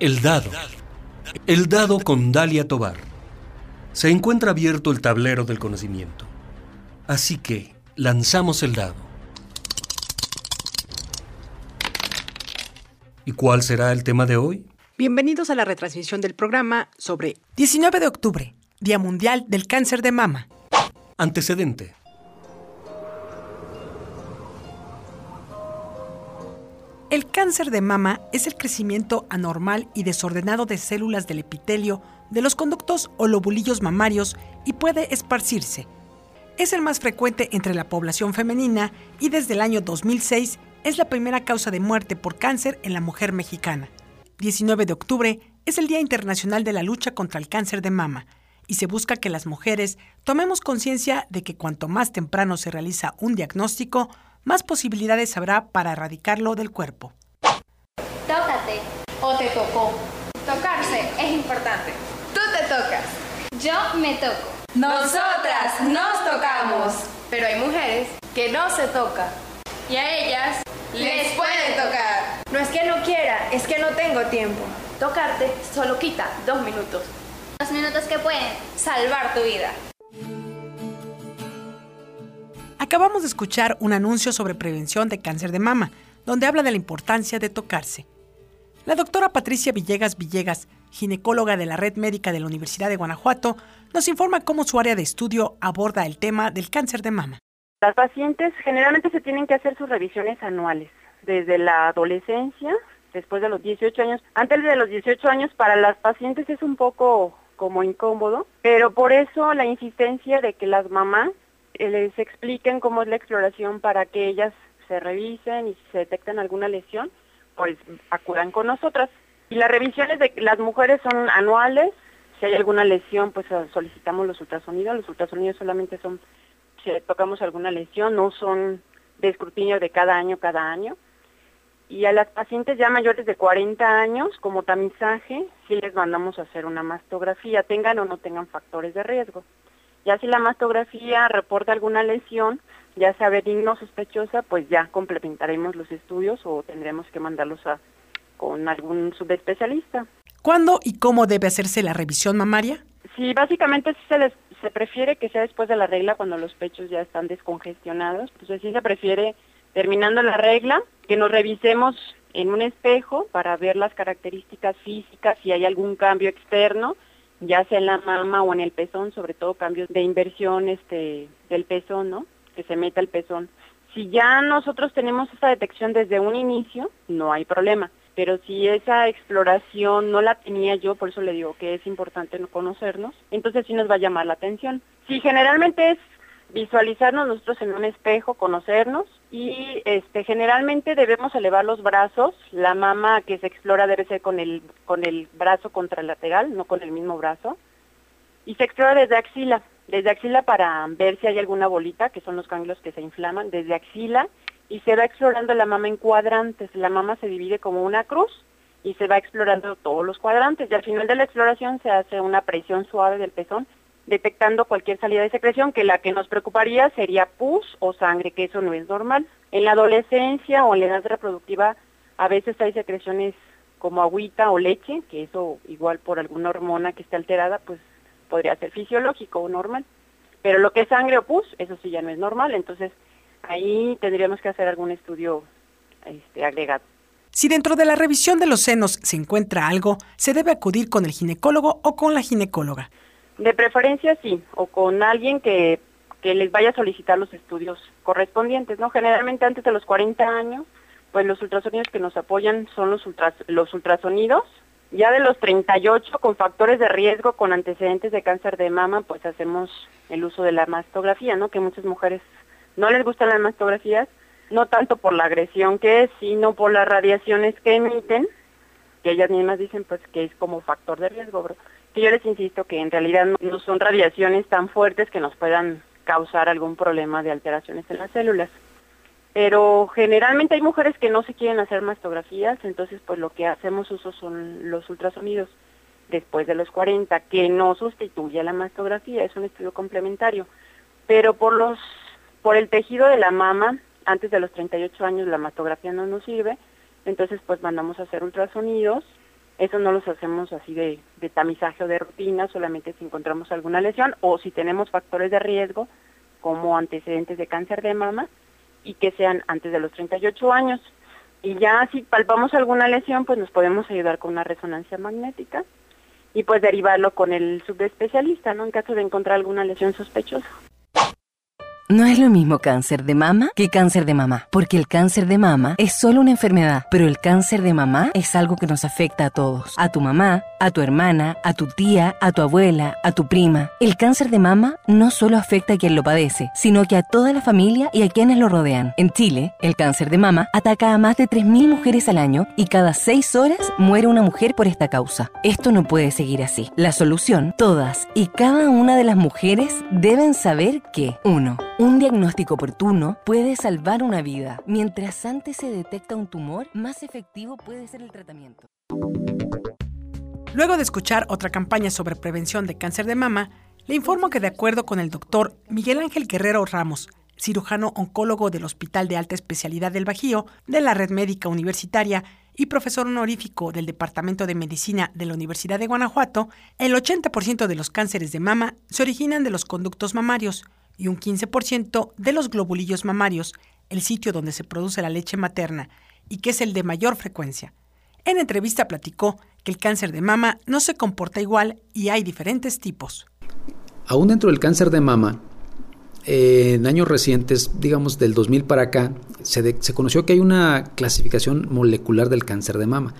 El dado. El dado con Dalia Tobar. Se encuentra abierto el tablero del conocimiento. Así que lanzamos el dado. ¿Y cuál será el tema de hoy? Bienvenidos a la retransmisión del programa sobre 19 de octubre, Día Mundial del Cáncer de Mama. Antecedente. El cáncer de mama es el crecimiento anormal y desordenado de células del epitelio de los conductos o lobulillos mamarios y puede esparcirse. Es el más frecuente entre la población femenina y desde el año 2006 es la primera causa de muerte por cáncer en la mujer mexicana. 19 de octubre es el Día Internacional de la Lucha contra el Cáncer de Mama y se busca que las mujeres tomemos conciencia de que cuanto más temprano se realiza un diagnóstico, más posibilidades habrá para erradicarlo del cuerpo. Tócate o te tocó. Tocarse es importante. Tú te tocas. Yo me toco. Nosotras nos tocamos. Pero hay mujeres que no se tocan. Y a ellas les puede tocar. No es que no quiera, es que no tengo tiempo. Tocarte solo quita dos minutos. Dos minutos que pueden salvar tu vida. Acabamos de escuchar un anuncio sobre prevención de cáncer de mama, donde habla de la importancia de tocarse. La doctora Patricia Villegas Villegas, ginecóloga de la Red Médica de la Universidad de Guanajuato, nos informa cómo su área de estudio aborda el tema del cáncer de mama. Las pacientes generalmente se tienen que hacer sus revisiones anuales, desde la adolescencia, después de los 18 años. Antes de los 18 años para las pacientes es un poco como incómodo, pero por eso la insistencia de que las mamás les expliquen cómo es la exploración para que ellas se revisen y si se detectan alguna lesión, pues acudan con nosotras. Y las revisiones de las mujeres son anuales, si hay alguna lesión, pues solicitamos los ultrasonidos, los ultrasonidos solamente son si tocamos alguna lesión, no son de escrutinio de cada año, cada año. Y a las pacientes ya mayores de 40 años, como tamizaje, sí les mandamos a hacer una mastografía, tengan o no tengan factores de riesgo. Ya si la mastografía reporta alguna lesión, ya sea benigna o sospechosa, pues ya complementaremos los estudios o tendremos que mandarlos a con algún subespecialista. ¿Cuándo y cómo debe hacerse la revisión mamaria? Sí, básicamente se, les, se prefiere que sea después de la regla cuando los pechos ya están descongestionados. Pues así se prefiere, terminando la regla, que nos revisemos en un espejo para ver las características físicas, si hay algún cambio externo, ya sea en la mama o en el pezón, sobre todo cambios de inversión este, del pezón, ¿no? Que se meta el pezón. Si ya nosotros tenemos esa detección desde un inicio, no hay problema. Pero si esa exploración no la tenía yo, por eso le digo que es importante no conocernos, entonces sí nos va a llamar la atención. Si generalmente es visualizarnos nosotros en un espejo, conocernos y este generalmente debemos elevar los brazos, la mama que se explora debe ser con el con el brazo contralateral, no con el mismo brazo. Y se explora desde axila, desde axila para ver si hay alguna bolita, que son los ganglios que se inflaman, desde axila y se va explorando la mama en cuadrantes. La mama se divide como una cruz y se va explorando todos los cuadrantes y al final de la exploración se hace una presión suave del pezón detectando cualquier salida de secreción, que la que nos preocuparía sería pus o sangre, que eso no es normal. En la adolescencia o en la edad reproductiva a veces hay secreciones como agüita o leche, que eso igual por alguna hormona que esté alterada, pues podría ser fisiológico o normal. Pero lo que es sangre o pus, eso sí ya no es normal, entonces ahí tendríamos que hacer algún estudio este, agregado. Si dentro de la revisión de los senos se encuentra algo, se debe acudir con el ginecólogo o con la ginecóloga. De preferencia sí, o con alguien que, que les vaya a solicitar los estudios correspondientes, ¿no? Generalmente antes de los 40 años, pues los ultrasonidos que nos apoyan son los, ultras, los ultrasonidos. Ya de los 38 con factores de riesgo, con antecedentes de cáncer de mama, pues hacemos el uso de la mastografía, ¿no? Que muchas mujeres no les gustan las mastografías, no tanto por la agresión que es, sino por las radiaciones que emiten, que ellas mismas dicen pues que es como factor de riesgo, yo les insisto que en realidad no son radiaciones tan fuertes que nos puedan causar algún problema de alteraciones en las células. Pero generalmente hay mujeres que no se quieren hacer mastografías, entonces pues lo que hacemos uso son los ultrasonidos después de los 40, que no sustituye a la mastografía, es un estudio complementario. Pero por los por el tejido de la mama, antes de los 38 años la mastografía no nos sirve, entonces pues mandamos a hacer ultrasonidos Eso no los hacemos así de, de tamizaje o de rutina, solamente si encontramos alguna lesión o si tenemos factores de riesgo como antecedentes de cáncer de mama y que sean antes de los 38 años. Y ya si palpamos alguna lesión, pues nos podemos ayudar con una resonancia magnética y pues derivarlo con el subespecialista, ¿no? En caso de encontrar alguna lesión sospechosa. No es lo mismo cáncer de mama que cáncer de mamá, porque el cáncer de mama es solo una enfermedad, pero el cáncer de mamá es algo que nos afecta a todos, a tu mamá, a tu hermana, a tu tía, a tu abuela, a tu prima. El cáncer de mama no solo afecta a quien lo padece, sino que a toda la familia y a quienes lo rodean. En Chile, el cáncer de mama ataca a más de 3.000 mujeres al año y cada 6 horas muere una mujer por esta causa. Esto no puede seguir así. La solución, todas y cada una de las mujeres deben saber que 1. Un diagnóstico oportuno puede salvar una vida. Mientras antes se detecta un tumor, más efectivo puede ser el tratamiento. Luego de escuchar otra campaña sobre prevención de cáncer de mama, le informo que de acuerdo con el doctor Miguel Ángel Guerrero Ramos, cirujano oncólogo del Hospital de Alta Especialidad del Bajío, de la Red Médica Universitaria y profesor honorífico del Departamento de Medicina de la Universidad de Guanajuato, el 80% de los cánceres de mama se originan de los conductos mamarios, y un 15% de los globulillos mamarios, el sitio donde se produce la leche materna y que es el de mayor frecuencia. En entrevista platicó que el cáncer de mama no se comporta igual y hay diferentes tipos. Aún dentro del cáncer de mama, en años recientes, digamos del 2000 para acá, se, se, conoció que hay una clasificación molecular del cáncer de mama.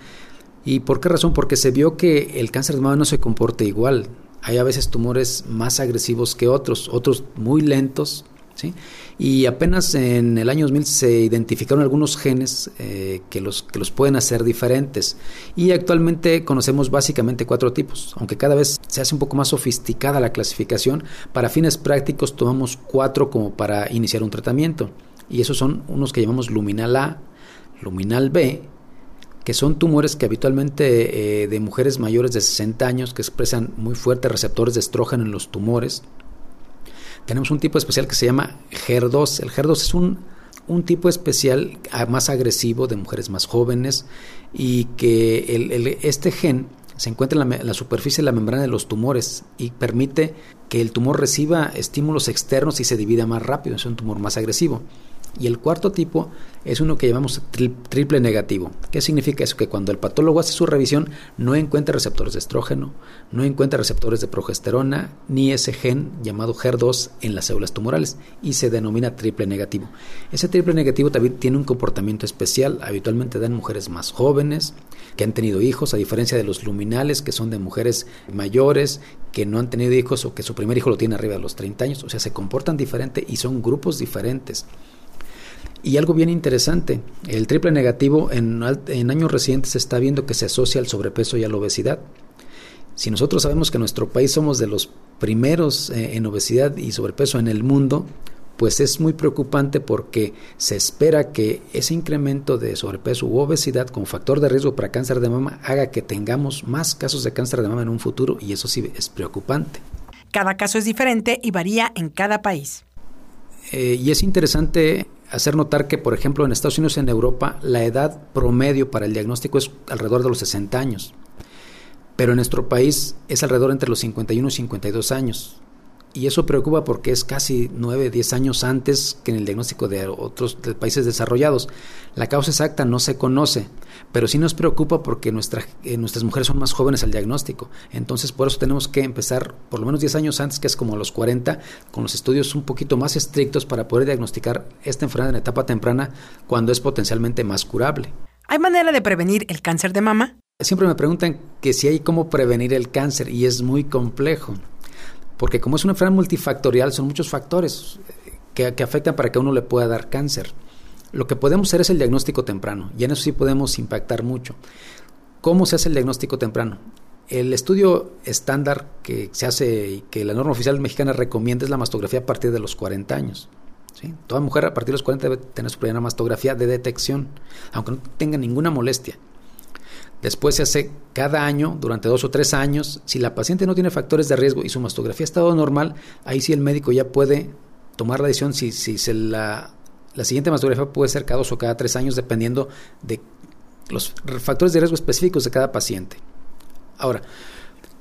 ¿Y por qué razón? Porque se vio que el cáncer de mama no se comporta igual hay a veces tumores más agresivos que otros, otros muy lentos, ¿sí? Y apenas en el año 2000 se identificaron algunos genes eh, que, los, que los pueden hacer diferentes. Y actualmente conocemos básicamente cuatro tipos, aunque cada vez se hace un poco más sofisticada la clasificación. Para fines prácticos tomamos cuatro como para iniciar un tratamiento. Y esos son unos que llamamos luminal A, luminal B, que son tumores que habitualmente eh, de mujeres mayores de 60 años que expresan muy fuertes receptores de estrógeno en los tumores. Tenemos un tipo especial que se llama HER2. El HER2 es un, un tipo especial más agresivo de mujeres más jóvenes y que el, este gen se encuentra en la, en la, superficie de la membrana de los tumores y permite que el tumor reciba estímulos externos y se divida más rápido, es un tumor más agresivo. Y el cuarto tipo es uno que llamamos triple negativo. ¿Qué significa eso? Que cuando el patólogo hace su revisión no encuentra receptores de estrógeno, no encuentra receptores de progesterona, ni ese gen llamado HER2 en las células tumorales y se denomina triple negativo. Ese triple negativo también tiene un comportamiento especial, habitualmente da en mujeres más jóvenes, que han tenido hijos, a diferencia de los luminales, que son de mujeres mayores, que no han tenido hijos o que su primer hijo lo tiene arriba de los 30 años. O sea, se comportan diferente y son grupos diferentes. Y algo bien interesante, el triple negativo en, en, años recientes se está viendo que se asocia al sobrepeso y a la obesidad. Si nosotros sabemos que en nuestro país somos de los primeros eh, en obesidad y sobrepeso en el mundo, pues es muy preocupante porque se espera que ese incremento de sobrepeso u obesidad como factor de riesgo para cáncer de mama haga que tengamos más casos de cáncer de mama en un futuro y eso sí es preocupante. Cada caso es diferente y varía en cada país. Eh, y es interesante hacer notar que, por ejemplo, en Estados Unidos y en Europa, la edad promedio para el diagnóstico es alrededor de los 60 años. Pero en nuestro país es alrededor entre los 51 y 52 años. Y eso preocupa porque es casi 9, 10 años antes que en el diagnóstico de otros países desarrollados. La causa exacta no se conoce, pero sí nos preocupa porque nuestra, eh, nuestras mujeres son más jóvenes al diagnóstico. Entonces, por eso tenemos que empezar por lo menos 10 años antes, que es como a los 40, con los estudios un poquito más estrictos para poder diagnosticar esta enfermedad en etapa temprana cuando es potencialmente más curable. ¿Hay manera de prevenir el cáncer de mama? Siempre me preguntan que si hay cómo prevenir el cáncer y es muy complejo porque como es una enfermedad multifactorial, son muchos factores que, que, afectan para que uno le pueda dar cáncer. Lo que podemos hacer es el diagnóstico temprano, y en eso sí podemos impactar mucho. ¿Cómo se hace el diagnóstico temprano? El estudio estándar que se hace y que la norma oficial mexicana recomienda es la mastografía a partir de los 40 años. ¿sí? Toda mujer a partir de los 40 debe tener su primera mastografía de detección, aunque no tenga ninguna molestia. Después se hace cada año, durante dos o tres años. Si la paciente no tiene factores de riesgo y su mastografía ha estado normal, ahí sí el médico ya puede tomar la decisión si, si se la, la siguiente mastografía puede ser cada dos o cada tres años, dependiendo de los factores de riesgo específicos de cada paciente. Ahora,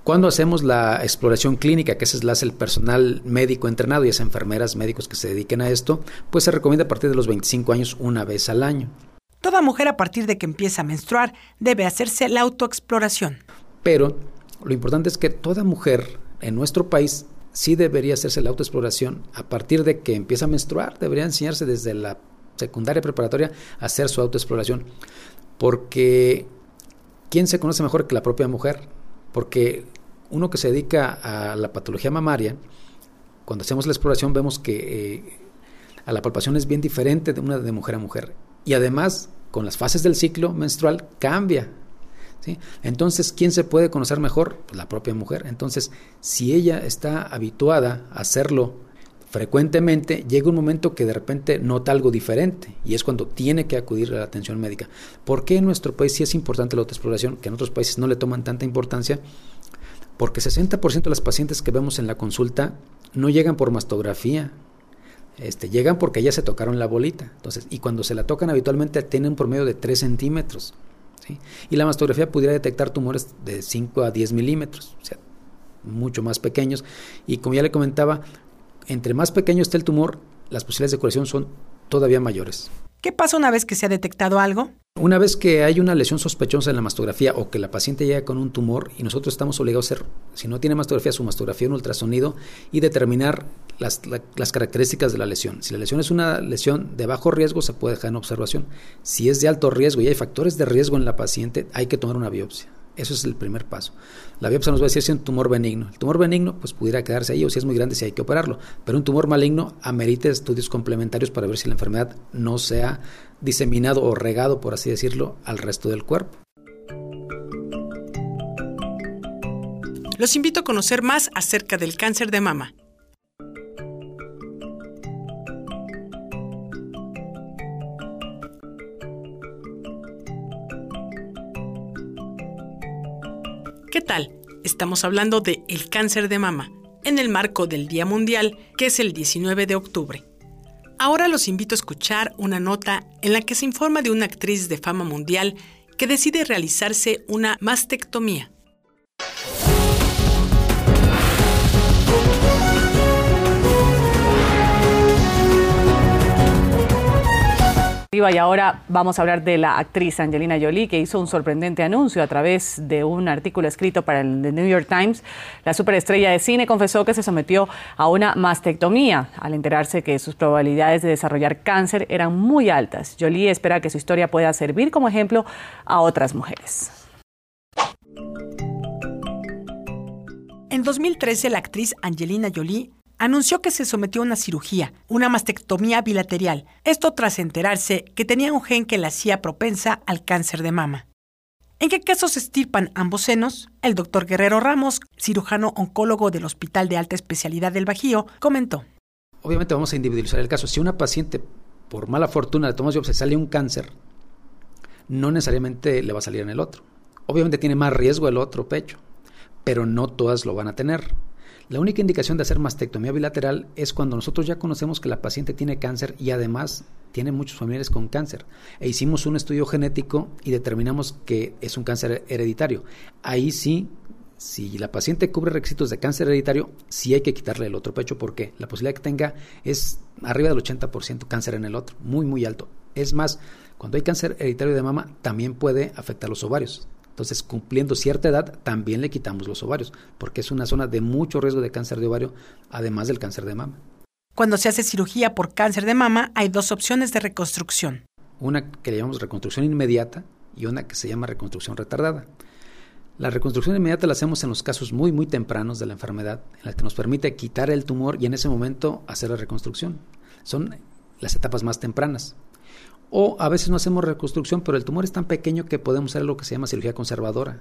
cuando hacemos la exploración clínica, que ese la hace el personal médico entrenado y es enfermeras, médicos que se dediquen a esto, pues se recomienda a partir de los 25 años una vez al año. Toda mujer a partir de que empieza a menstruar debe hacerse la autoexploración. Pero lo importante es que toda mujer en nuestro país sí debería hacerse la autoexploración a partir de que empieza a menstruar, debería enseñarse desde la secundaria preparatoria a hacer su autoexploración, porque ¿quién se conoce mejor que la propia mujer? Porque uno que se dedica a la patología mamaria, cuando hacemos la exploración vemos que eh, a la palpación es bien diferente de una de mujer a mujer. Y además, con las fases del ciclo menstrual cambia. ¿sí? Entonces, ¿quién se puede conocer mejor? Pues la propia mujer. Entonces, si ella está habituada a hacerlo frecuentemente, llega un momento que de repente nota algo diferente y es cuando tiene que acudir a la atención médica. ¿Por qué en nuestro país sí es importante la autoexploración, que en otros países no le toman tanta importancia? Porque 60% de las pacientes que vemos en la consulta no llegan por mastografía, este, llegan porque ya se tocaron la bolita. Entonces, y cuando se la tocan habitualmente tienen un promedio de 3 centímetros. Y la mastografía pudiera detectar tumores de 5 a 10 milímetros, o sea, mucho más pequeños. Y como ya le comentaba, entre más pequeño esté el tumor, las posibilidades de curación son todavía mayores. ¿Qué pasa una vez que se ha detectado algo? Una vez que hay una lesión sospechosa en la mastografía o que la paciente llega con un tumor y nosotros estamos obligados a hacer, si no tiene mastografía, su mastografía en ultrasonido y determinar las, las, características de la lesión. Si la lesión es una lesión de bajo riesgo, se puede dejar en observación. Si es de alto riesgo y hay factores de riesgo en la paciente, hay que tomar una biopsia. Eso es el primer paso. La biopsia nos va a decir si es un tumor benigno. El tumor benigno pues pudiera quedarse ahí o si es muy grande si hay que operarlo. Pero un tumor maligno amerita estudios complementarios para ver si la enfermedad no se ha diseminado o regado, por así decirlo, al resto del cuerpo. Los invito a conocer más acerca del cáncer de mama. ¿Qué tal? Estamos hablando de el cáncer de mama en el marco del Día Mundial, que es el 19 de octubre. Ahora los invito a escuchar una nota en la que se informa de una actriz de fama mundial que decide realizarse una mastectomía. Y ahora vamos a hablar de la actriz Angelina Jolie, que hizo un sorprendente anuncio a través de un artículo escrito para el The New York Times. La superestrella de cine confesó que se sometió a una mastectomía al enterarse que sus probabilidades de desarrollar cáncer eran muy altas. Jolie espera que su historia pueda servir como ejemplo a otras mujeres. En 2013, la actriz Angelina Jolie anunció que se sometió a una cirugía, una mastectomía bilateral, esto tras enterarse que tenía un gen que la hacía propensa al cáncer de mama. ¿En qué casos se estirpan ambos senos? El doctor Guerrero Ramos, cirujano oncólogo del Hospital de Alta Especialidad del Bajío, comentó. Obviamente vamos a individualizar el caso. Si una paciente, por mala fortuna, de tomas se sale un cáncer, no necesariamente le va a salir en el otro. Obviamente tiene más riesgo el otro pecho, pero no todas lo van a tener. La única indicación de hacer mastectomía bilateral es cuando nosotros ya conocemos que la paciente tiene cáncer y además tiene muchos familiares con cáncer. E hicimos un estudio genético y determinamos que es un cáncer hereditario. Ahí sí, si la paciente cubre requisitos de cáncer hereditario, sí hay que quitarle el otro pecho porque la posibilidad que tenga es arriba del 80% cáncer en el otro, muy, muy alto. Es más, cuando hay cáncer hereditario de mama, también puede afectar los ovarios. Entonces, cumpliendo cierta edad, también le quitamos los ovarios, porque es una zona de mucho riesgo de cáncer de ovario, además del cáncer de mama. Cuando se hace cirugía por cáncer de mama, hay dos opciones de reconstrucción. Una que le llamamos reconstrucción inmediata y una que se llama reconstrucción retardada. La reconstrucción inmediata la hacemos en los casos muy, muy tempranos de la enfermedad, en la que nos permite quitar el tumor y en ese momento hacer la reconstrucción. Son las etapas más tempranas. O a veces no hacemos reconstrucción, pero el tumor es tan pequeño que podemos hacer lo que se llama cirugía conservadora.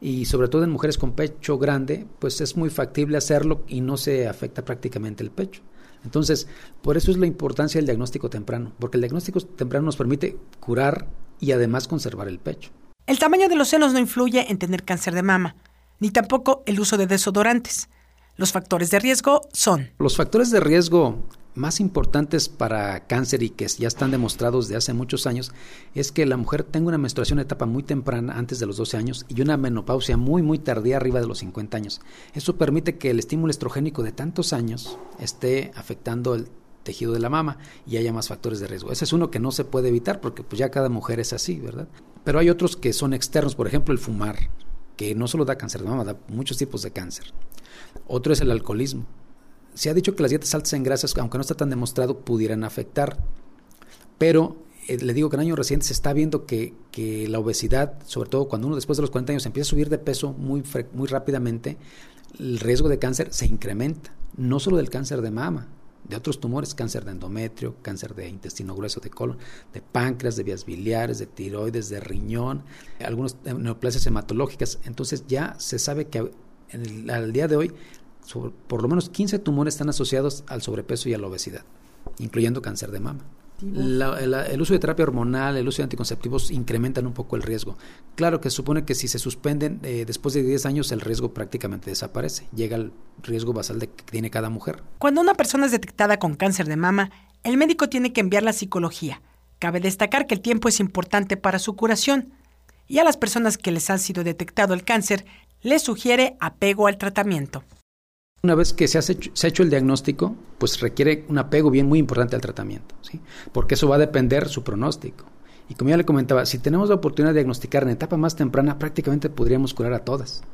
Y sobre todo en mujeres con pecho grande, pues es muy factible hacerlo y no se afecta prácticamente el pecho. Entonces, por eso es la importancia del diagnóstico temprano, porque el diagnóstico temprano nos permite curar y además conservar el pecho. El tamaño de los senos no influye en tener cáncer de mama, ni tampoco el uso de desodorantes. Los factores de riesgo son... Los factores de riesgo más importantes para cáncer y que ya están demostrados de hace muchos años es que la mujer tenga una menstruación en etapa muy temprana, antes de los 12 años, y una menopausia muy, muy tardía, arriba de los 50 años. Eso permite que el estímulo estrogénico de tantos años esté afectando el tejido de la mama y haya más factores de riesgo. Ese es uno que no se puede evitar porque pues ya cada mujer es así, ¿verdad? Pero hay otros que son externos, por ejemplo el fumar, que no solo da cáncer de mama, da muchos tipos de cáncer. Otro es el alcoholismo. Se ha dicho que las dietas altas en grasas, aunque no está tan demostrado, pudieran afectar. Pero eh, le digo que en años recientes se está viendo que, la obesidad, sobre todo cuando uno después de los 40 años empieza a subir de peso muy, muy rápidamente, el riesgo de cáncer se incrementa. No solo del cáncer de mama, de otros tumores, cáncer de endometrio, cáncer de intestino grueso, de colon, de páncreas, de vías biliares, de tiroides, de riñón, algunas neoplasias hematológicas. Entonces ya se sabe que al día de hoy por lo menos 15 tumores están asociados al sobrepeso y a la obesidad, incluyendo cáncer de mama el uso de terapia hormonal, el uso de anticonceptivos incrementan un poco el riesgo. Claro que se supone que si se suspenden eh, después de 10 años el riesgo prácticamente desaparece. Llega el riesgo basal de que tiene cada mujer. Cuando una persona es detectada con cáncer de mama, el médico tiene que enviarla a psicología. Cabe destacar que el tiempo es importante para su curación. Y a las personas que les ha sido detectado el cáncer, les sugiere apego al tratamiento. Una vez que se, ha hecho el diagnóstico, pues requiere un apego bien muy importante al tratamiento, ¿sí? porque eso va a depender su pronóstico. Y como ya le comentaba, si tenemos la oportunidad de diagnosticar en etapa más temprana, prácticamente podríamos curar a todas.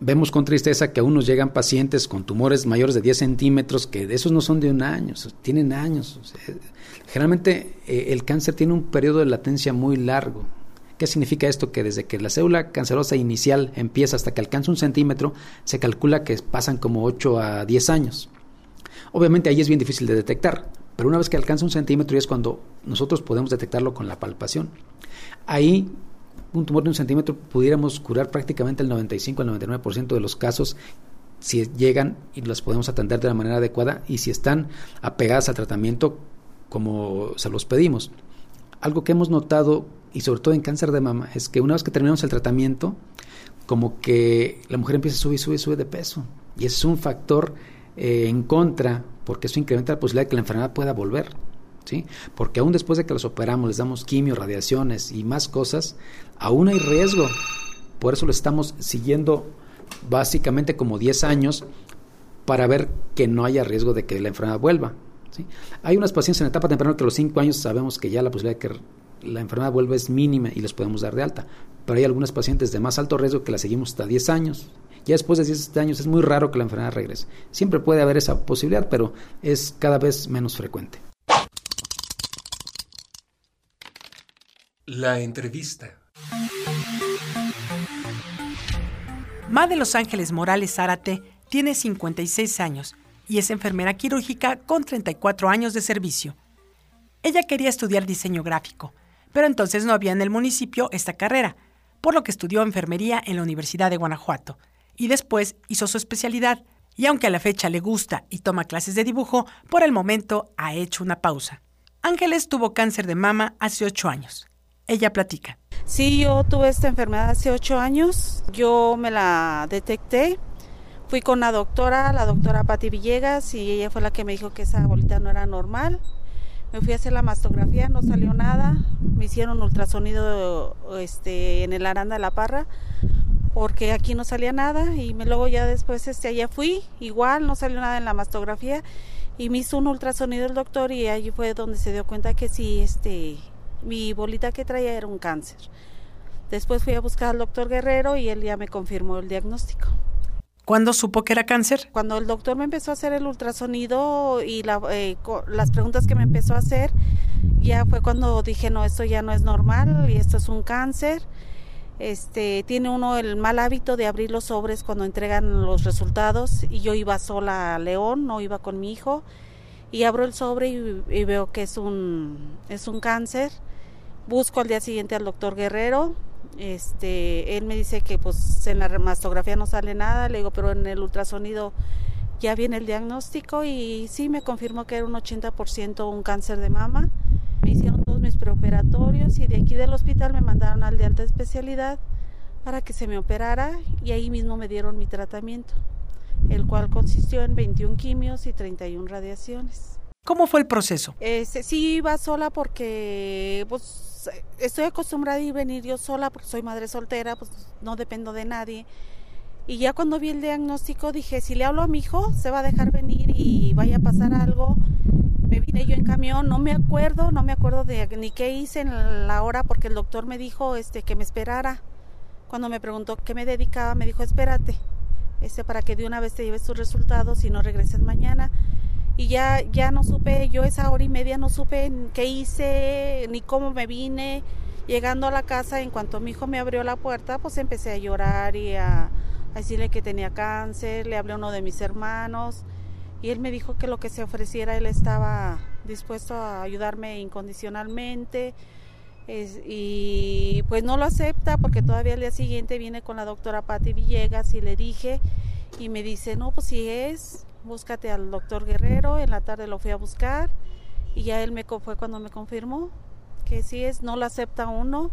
Vemos con tristeza que aún nos llegan pacientes con tumores mayores de 10 centímetros, que esos no son de un año, tienen años. generalmente eh, el cáncer tiene un periodo de latencia muy largo, ¿Qué significa esto? Que desde que la célula cancerosa inicial empieza hasta que alcanza un centímetro, se calcula que pasan como 8 a 10 años. Obviamente ahí es bien difícil de detectar, pero una vez que alcanza un centímetro ya es cuando nosotros podemos detectarlo con la palpación. Ahí un tumor de un centímetro pudiéramos curar prácticamente el 95 al 99% de los casos si llegan y las podemos atender de la manera adecuada y si están apegadas al tratamiento como se los pedimos. Algo que hemos notado y sobre todo en cáncer de mama, es que una vez que terminamos el tratamiento, como que la mujer empieza a subir, sube, sube de peso. Y es un factor eh, en contra, porque eso incrementa la posibilidad de que la enfermedad pueda volver. ¿sí? Porque aún después de que los operamos, les damos quimio, radiaciones y más cosas, aún hay riesgo. Por eso lo estamos siguiendo básicamente como 10 años para ver que no haya riesgo de que la enfermedad vuelva. ¿sí? Hay unas pacientes en etapa temprana que a los 5 años sabemos que ya la posibilidad de que la enfermedad vuelve es mínima y les podemos dar de alta. Pero hay algunas pacientes de más alto riesgo que la seguimos hasta 10 años. Ya después de 10 años es muy raro que la enfermedad regrese. Siempre puede haber esa posibilidad, pero es cada vez menos frecuente. La entrevista. Ma de Los Ángeles Morales Zárate tiene 56 años y es enfermera quirúrgica con 34 años de servicio. Ella quería estudiar diseño gráfico, pero entonces no había en el municipio esta carrera, por lo que estudió enfermería en la Universidad de Guanajuato y después hizo su especialidad. Y aunque a la fecha le gusta y toma clases de dibujo, por el momento ha hecho una pausa. Ángeles tuvo cáncer de mama hace ocho años. Ella platica. Sí, yo tuve esta enfermedad hace ocho años. Yo me la detecté. Fui con la doctora, la doctora Patti Villegas, y ella fue la que me dijo que esa bolita no era normal. Me fui a hacer la mastografía, no salió nada. Me hicieron ultrasonido este, en el Aranda de la Parra porque aquí no salía nada y me, luego ya después este, allá fui, igual no salió nada en la mastografía y me hizo un ultrasonido el doctor y allí fue donde se dio cuenta que sí, este, mi bolita que traía era un cáncer. Después fui a buscar al doctor Guerrero y él ya me confirmó el diagnóstico. ¿Cuándo supo que era cáncer? Cuando el doctor me empezó a hacer el ultrasonido y eh, las preguntas que me empezó a hacer, ya fue cuando dije, no, esto ya no es normal y esto es un cáncer. Este, tiene uno el mal hábito de abrir los sobres cuando entregan los resultados y yo iba sola a León, no iba con mi hijo y abro el sobre y, y veo que es un, es un cáncer. Busco al día siguiente al doctor Guerrero, este, él me dice que pues en la mastografía no sale nada, le digo, pero en el ultrasonido ya viene el diagnóstico y sí me confirmó que era un 80% un cáncer de mama. Me hicieron todos mis preoperatorios y de aquí del hospital me mandaron al de alta especialidad para que se me operara y ahí mismo me dieron mi tratamiento, el cual consistió en 21 quimios y 31 radiaciones. ¿Cómo fue el proceso? Este, sí, iba sola porque pues, estoy acostumbrada a ir venir yo sola porque soy madre soltera, pues no dependo de nadie. Y ya cuando vi el diagnóstico dije, si le hablo a mi hijo, se va a dejar venir y vaya a pasar algo. Me vine yo en camión, no me acuerdo, no me acuerdo de ni qué hice en la hora porque el doctor me dijo este que me esperara. Cuando me preguntó qué me dedicaba, me dijo, "Espérate, este para que de una vez te lleves tus resultados y no regreses mañana." Y ya, ya no supe, yo esa hora y media no supe qué hice, ni cómo me vine. Llegando a la casa, en cuanto mi hijo me abrió la puerta, pues empecé a llorar y a, decirle que tenía cáncer, le hablé a uno de mis hermanos y él me dijo que lo que se ofreciera, él estaba dispuesto a ayudarme incondicionalmente. y pues no lo acepta porque todavía al día siguiente viene con la doctora Patti Villegas y le dije y me dice, no, pues si es, búscate al doctor Guerrero, en la tarde lo fui a buscar y ya él me fue cuando me confirmó que sí es, no lo acepta uno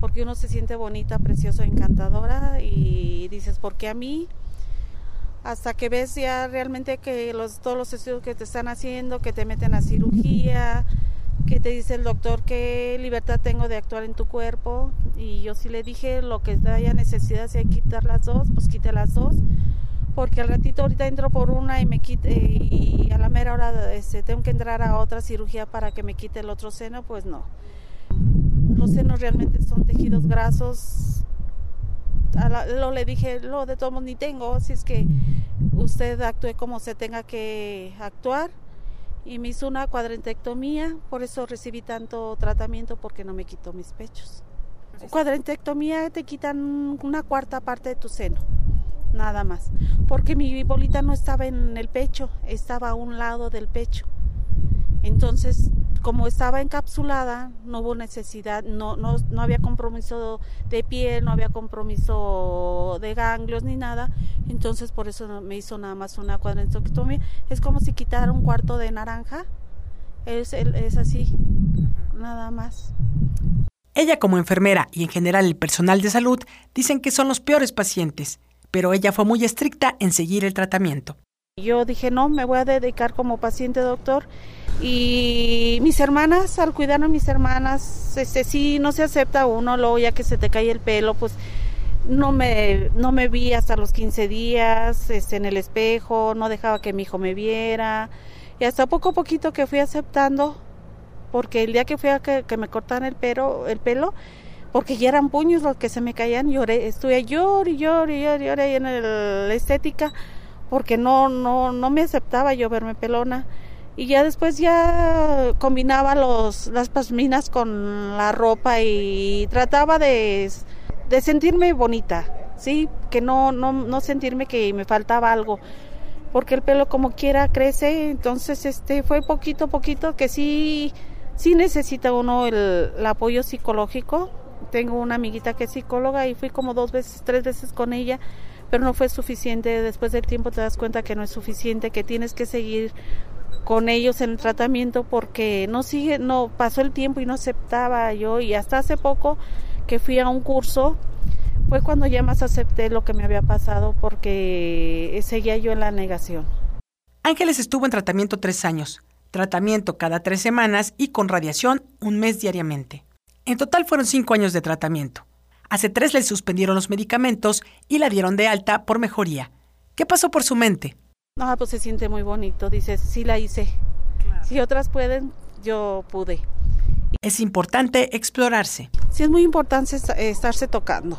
porque uno se siente bonita, preciosa, encantadora y dices, ¿por qué a mí? Hasta que ves ya realmente que los, todos los estudios que te están haciendo, que te meten a cirugía, que te dice el doctor qué libertad tengo de actuar en tu cuerpo y yo sí le dije lo que haya necesidad si hay que quitar las dos, pues quite las dos porque al ratito ahorita entro por una y me quite y a la mera hora este, tengo que entrar a otra cirugía para que me quite el otro seno, pues no. Los senos realmente son tejidos grasos. lo le dije, lo de todos ni tengo, así es que usted actúe como se tenga que actuar. Y me hizo una cuadrantectomía, por eso recibí tanto tratamiento porque no me quitó mis pechos. Cuadrantectomía te quitan una cuarta parte de tu seno nada más, porque mi bolita no estaba en el pecho, estaba a un lado del pecho. Entonces, como estaba encapsulada, no hubo necesidad, no, no, no había compromiso de piel, no había compromiso de ganglios ni nada, entonces por eso me hizo nada más una cuadrantectomía. Es como si quitara un cuarto de naranja, es, es así, nada más. Ella como enfermera y en general el personal de salud dicen que son los peores pacientes pero ella fue muy estricta en seguir el tratamiento. Yo dije, no, me voy a dedicar como paciente doctor. Y mis hermanas, al cuidar a mis hermanas, este, sí, no se acepta uno, luego ya que se te cae el pelo, pues no me, no me vi hasta los 15 días este, en el espejo, no dejaba que mi hijo me viera. Y hasta poco a poquito que fui aceptando, porque el día que fui a que, me cortaran el pelo, el pelo porque ya eran puños los que se me caían, lloré, estuve llor y llor y llor y llor ahí en la estética, porque no, no, no me aceptaba yo verme pelona. Y ya después ya combinaba los, las pasminas con la ropa y trataba de, de sentirme bonita, ¿sí? Que no, no, no sentirme que me faltaba algo porque el pelo como quiera crece, entonces este fue poquito a poquito que sí sí necesita uno el apoyo psicológico tengo una amiguita que es psicóloga y fui como dos veces, tres veces con ella, pero no fue suficiente. Después del tiempo te das cuenta que no es suficiente, que tienes que seguir con ellos en el tratamiento porque no sigue, no pasó el tiempo y no aceptaba yo y hasta hace poco que fui a un curso fue cuando ya más acepté lo que me había pasado porque seguía yo en la negación. Ángeles estuvo en tratamiento tres años, tratamiento cada tres semanas y con radiación un mes diariamente. En total fueron cinco años de tratamiento. Hace tres le suspendieron los medicamentos y la dieron de alta por mejoría. ¿Qué pasó por su mente? No, pues se siente muy bonito. Dices, sí la hice. Si otras pueden, yo pude. Es importante explorarse. Sí, es muy importante estarse tocando.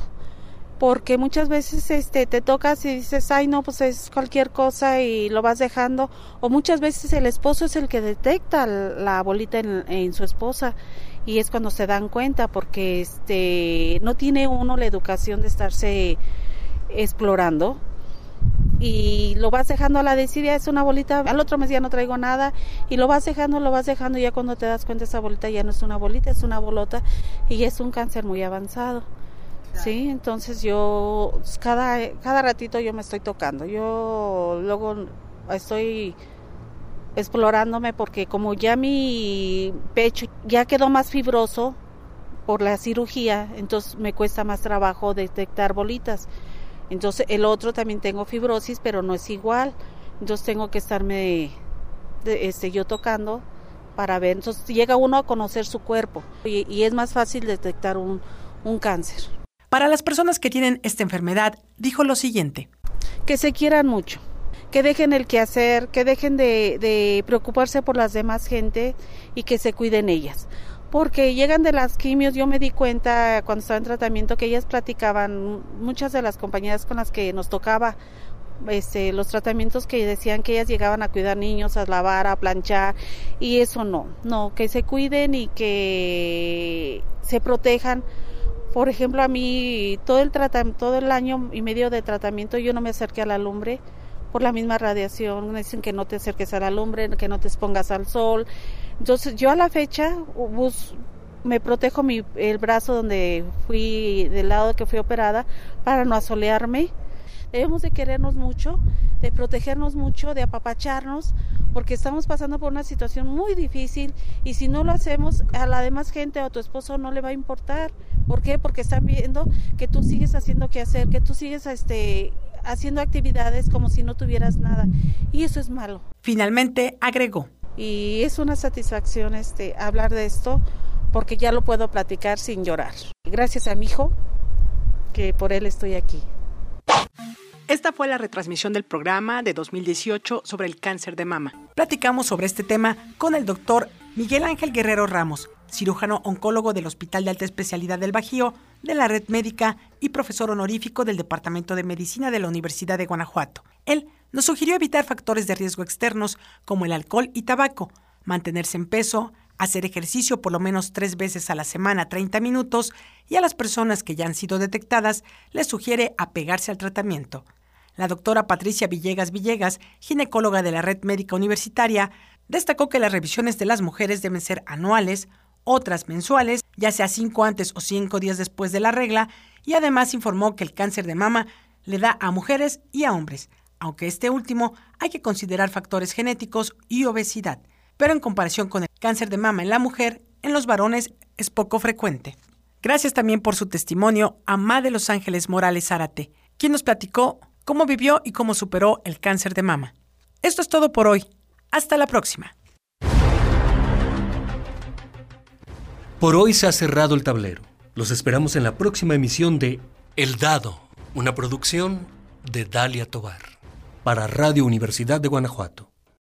Porque muchas veces este, te tocas y dices, ay, no, pues es cualquier cosa y lo vas dejando. O muchas veces el esposo es el que detecta la bolita en, su esposa y es cuando se dan cuenta porque este no tiene uno la educación de estarse explorando y lo vas dejando a la desidia, es una bolita, al otro mes ya no traigo nada y lo vas dejando, lo vas dejando y ya cuando te das cuenta esa bolita ya no es una bolita, es una bolota y es un cáncer muy avanzado. Sí, entonces yo cada cada ratito yo me estoy tocando. Yo luego estoy explorándome porque como ya mi pecho ya quedó más fibroso por la cirugía, entonces me cuesta más trabajo detectar bolitas. Entonces el otro también tengo fibrosis, pero no es igual. Entonces tengo que estarme este, yo tocando para ver. Entonces llega uno a conocer su cuerpo y, y es más fácil detectar un, un cáncer. Para las personas que tienen esta enfermedad, dijo lo siguiente. Que se quieran mucho, que dejen el quehacer, que dejen de, preocuparse por las demás gente y que se cuiden ellas porque llegan de las quimios, yo me di cuenta cuando estaba en tratamiento que ellas platicaban, muchas de las compañeras con las que nos tocaba este, los tratamientos que decían que ellas llegaban a cuidar niños, a lavar, a planchar, y eso no, no, que se cuiden y que se protejan. Por ejemplo, a mí todo el, todo el año y medio de tratamiento yo no me acerqué a la lumbre por la misma radiación, dicen que no te acerques a la lumbre, que no te expongas al sol, entonces yo a la fecha me protejo mi, el brazo donde fui, del lado que fui operada, para no asolearme. Debemos de querernos mucho, de protegernos mucho, de apapacharnos, porque estamos pasando por una situación muy difícil y si no lo hacemos, a la demás gente o a tu esposo no le va a importar. ¿Por qué? Porque están viendo que tú sigues haciendo qué hacer, que tú sigues este, haciendo actividades como si no tuvieras nada. Y eso es malo. Finalmente agregó y es una satisfacción este hablar de esto porque ya lo puedo platicar sin llorar. Gracias a mi hijo que por él estoy aquí. Esta fue la retransmisión del programa de 2018 sobre el cáncer de mama. Platicamos sobre este tema con el doctor Miguel Ángel Guerrero Ramos, cirujano oncólogo del Hospital de Alta Especialidad del Bajío, de la Red Médica y profesor honorífico del Departamento de Medicina de la Universidad de Guanajuato. Él nos sugirió evitar factores de riesgo externos como el alcohol y tabaco, mantenerse en peso, hacer ejercicio por lo menos tres veces a la semana 30 minutos y a las personas que ya han sido detectadas les sugiere apegarse al tratamiento. La doctora Patricia Villegas Villegas, ginecóloga de la Red Médica Universitaria, destacó que las revisiones de las mujeres deben ser anuales, otras mensuales, ya sea cinco antes o cinco días después de la regla, y además informó que el cáncer de mama le da a mujeres y a hombres, aunque este último hay que considerar factores genéticos y obesidad, pero en comparación con el cáncer de mama en la mujer, en los varones es poco frecuente. Gracias también por su testimonio a Ma de Los Ángeles Morales Zárate, quien nos platicó cómo vivió y cómo superó el cáncer de mama. Esto es todo por hoy. Hasta la próxima. Por hoy se ha cerrado el tablero. Los esperamos en la próxima emisión de El Dado, una producción de Dalia Tobar para Radio Universidad de Guanajuato.